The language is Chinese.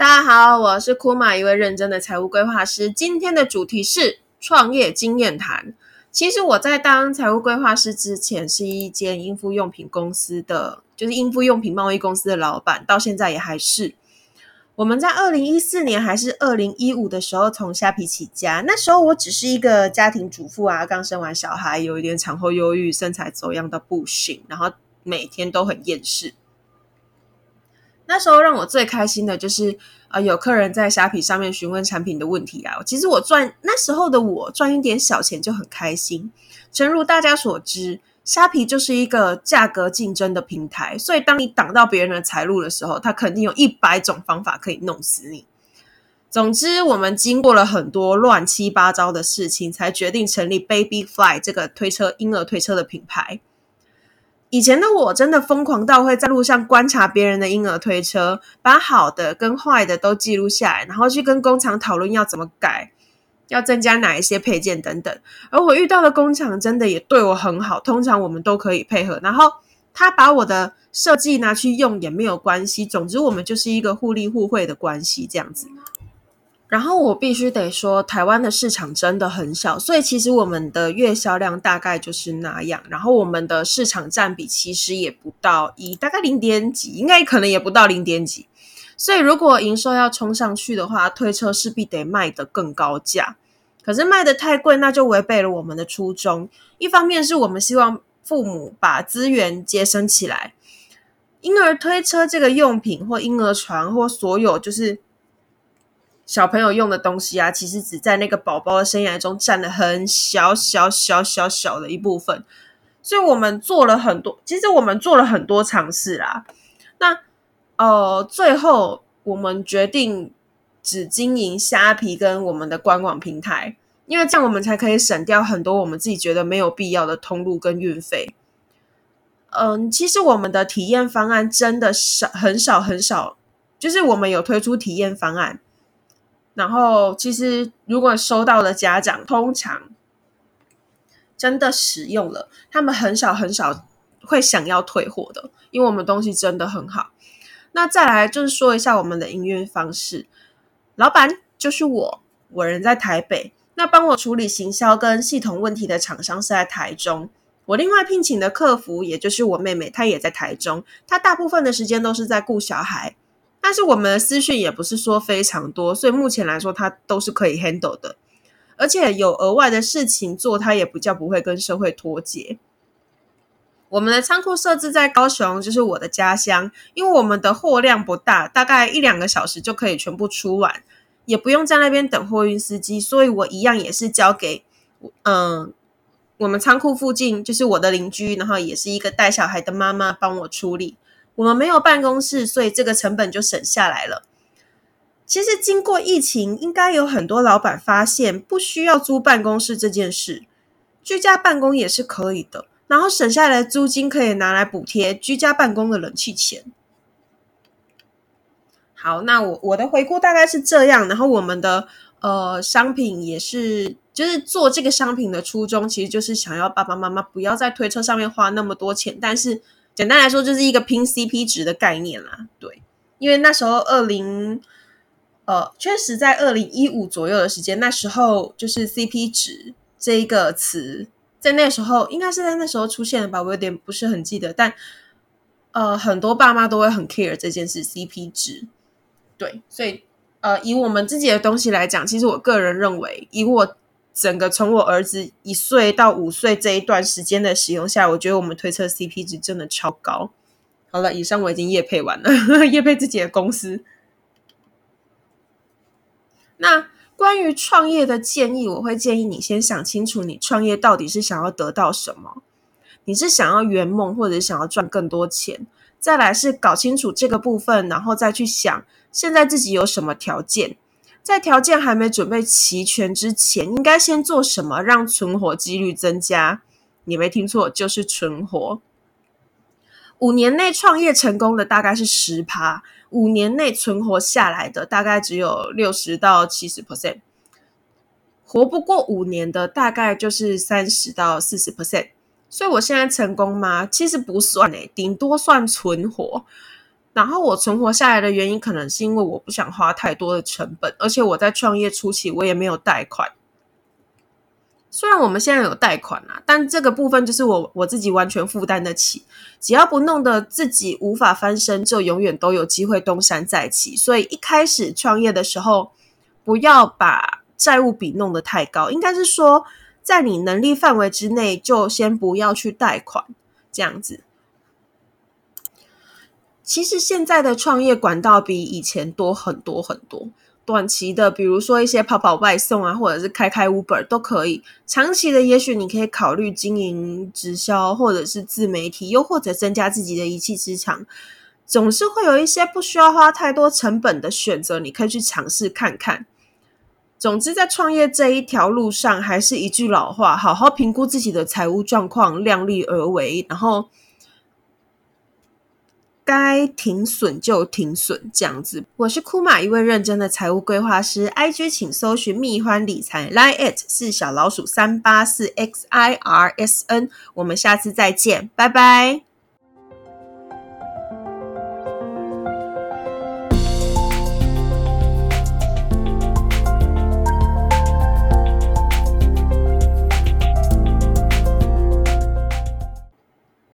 大家好，我是库玛，一位认真的财务规划师。今天的主题是创业经验谈。其实我在当财务规划师之前，是一间婴妇用品公司的，就是婴妇用品贸易公司的老板，到现在也还是。我们在二零一四年还是二零一五的时候从虾皮起家，那时候我只是一个家庭主妇啊，刚生完小孩，有一点产后忧郁，身材走样到不行，然后每天都很厌世。那时候让我最开心的就是，呃，有客人在虾皮上面询问产品的问题啊。其实我赚那时候的我赚一点小钱就很开心。诚如大家所知，虾皮就是一个价格竞争的平台，所以当你挡到别人的财路的时候，他肯定有一百种方法可以弄死你。总之，我们经过了很多乱七八糟的事情，才决定成立 Baby Fly 这个推车婴儿推车的品牌。以前的我真的疯狂到会在路上观察别人的婴儿推车，把好的跟坏的都记录下来，然后去跟工厂讨论要怎么改，要增加哪一些配件等等。而我遇到的工厂真的也对我很好，通常我们都可以配合。然后他把我的设计拿去用也没有关系，总之我们就是一个互利互惠的关系，这样子。然后我必须得说，台湾的市场真的很小，所以其实我们的月销量大概就是那样。然后我们的市场占比其实也不到一，大概零点几，应该可能也不到零点几。所以如果营收要冲上去的话，推车势必得卖得更高价。可是卖得太贵，那就违背了我们的初衷。一方面是我们希望父母把资源节省起来，婴儿推车这个用品或婴儿床或所有就是。小朋友用的东西啊，其实只在那个宝宝的生涯中占了很小小小小小的一部分，所以我们做了很多，其实我们做了很多尝试啦。那呃，最后我们决定只经营虾皮跟我们的官网平台，因为这样我们才可以省掉很多我们自己觉得没有必要的通路跟运费。嗯，其实我们的体验方案真的少，很少很少，就是我们有推出体验方案。然后，其实如果收到的家长，通常真的使用了，他们很少很少会想要退货的，因为我们东西真的很好。那再来就是说一下我们的营运方式，老板就是我，我人在台北，那帮我处理行销跟系统问题的厂商是在台中，我另外聘请的客服也就是我妹妹，她也在台中，她大部分的时间都是在顾小孩。但是我们的私讯也不是说非常多，所以目前来说，它都是可以 handle 的，而且有额外的事情做，它也不叫不会跟社会脱节。我们的仓库设置在高雄，就是我的家乡，因为我们的货量不大，大概一两个小时就可以全部出完，也不用在那边等货运司机，所以我一样也是交给嗯我们仓库附近就是我的邻居，然后也是一个带小孩的妈妈帮我处理。我们没有办公室，所以这个成本就省下来了。其实经过疫情，应该有很多老板发现不需要租办公室这件事，居家办公也是可以的。然后省下来的租金可以拿来补贴居家办公的冷气钱。好，那我我的回顾大概是这样。然后我们的呃商品也是，就是做这个商品的初衷，其实就是想要爸爸妈妈不要在推车上面花那么多钱，但是。简单来说，就是一个拼 CP 值的概念啦。对，因为那时候二零，呃，确实在二零一五左右的时间，那时候就是 CP 值这一个词，在那时候应该是在那时候出现的吧，我有点不是很记得。但呃，很多爸妈都会很 care 这件事 CP 值。对，所以呃，以我们自己的东西来讲，其实我个人认为，以我。整个从我儿子一岁到五岁这一段时间的使用下，我觉得我们推测 CP 值真的超高。好了，以上我已经夜配完了，夜配自己的公司。那关于创业的建议，我会建议你先想清楚，你创业到底是想要得到什么？你是想要圆梦，或者想要赚更多钱？再来是搞清楚这个部分，然后再去想现在自己有什么条件。在条件还没准备齐全之前，应该先做什么让存活几率增加？你没听错，就是存活。五年内创业成功的大概是十趴，五年内存活下来的大概只有六十到七十 percent，活不过五年的大概就是三十到四十 percent。所以我现在成功吗？其实不算诶，顶多算存活。然后我存活下来的原因，可能是因为我不想花太多的成本，而且我在创业初期我也没有贷款。虽然我们现在有贷款啊，但这个部分就是我我自己完全负担得起。只要不弄得自己无法翻身，就永远都有机会东山再起。所以一开始创业的时候，不要把债务比弄得太高，应该是说在你能力范围之内，就先不要去贷款这样子。其实现在的创业管道比以前多很多很多。短期的，比如说一些跑跑外送啊，或者是开开 Uber 都可以。长期的，也许你可以考虑经营直销，或者是自媒体，又或者增加自己的一技之长。总是会有一些不需要花太多成本的选择，你可以去尝试看看。总之，在创业这一条路上，还是一句老话：好好评估自己的财务状况，量力而为，然后。该停损就停损，这样子。我是库玛，一位认真的财务规划师。IG 请搜寻蜜欢理财，Line 是小老鼠三八四 X I R S N。我们下次再见，拜拜。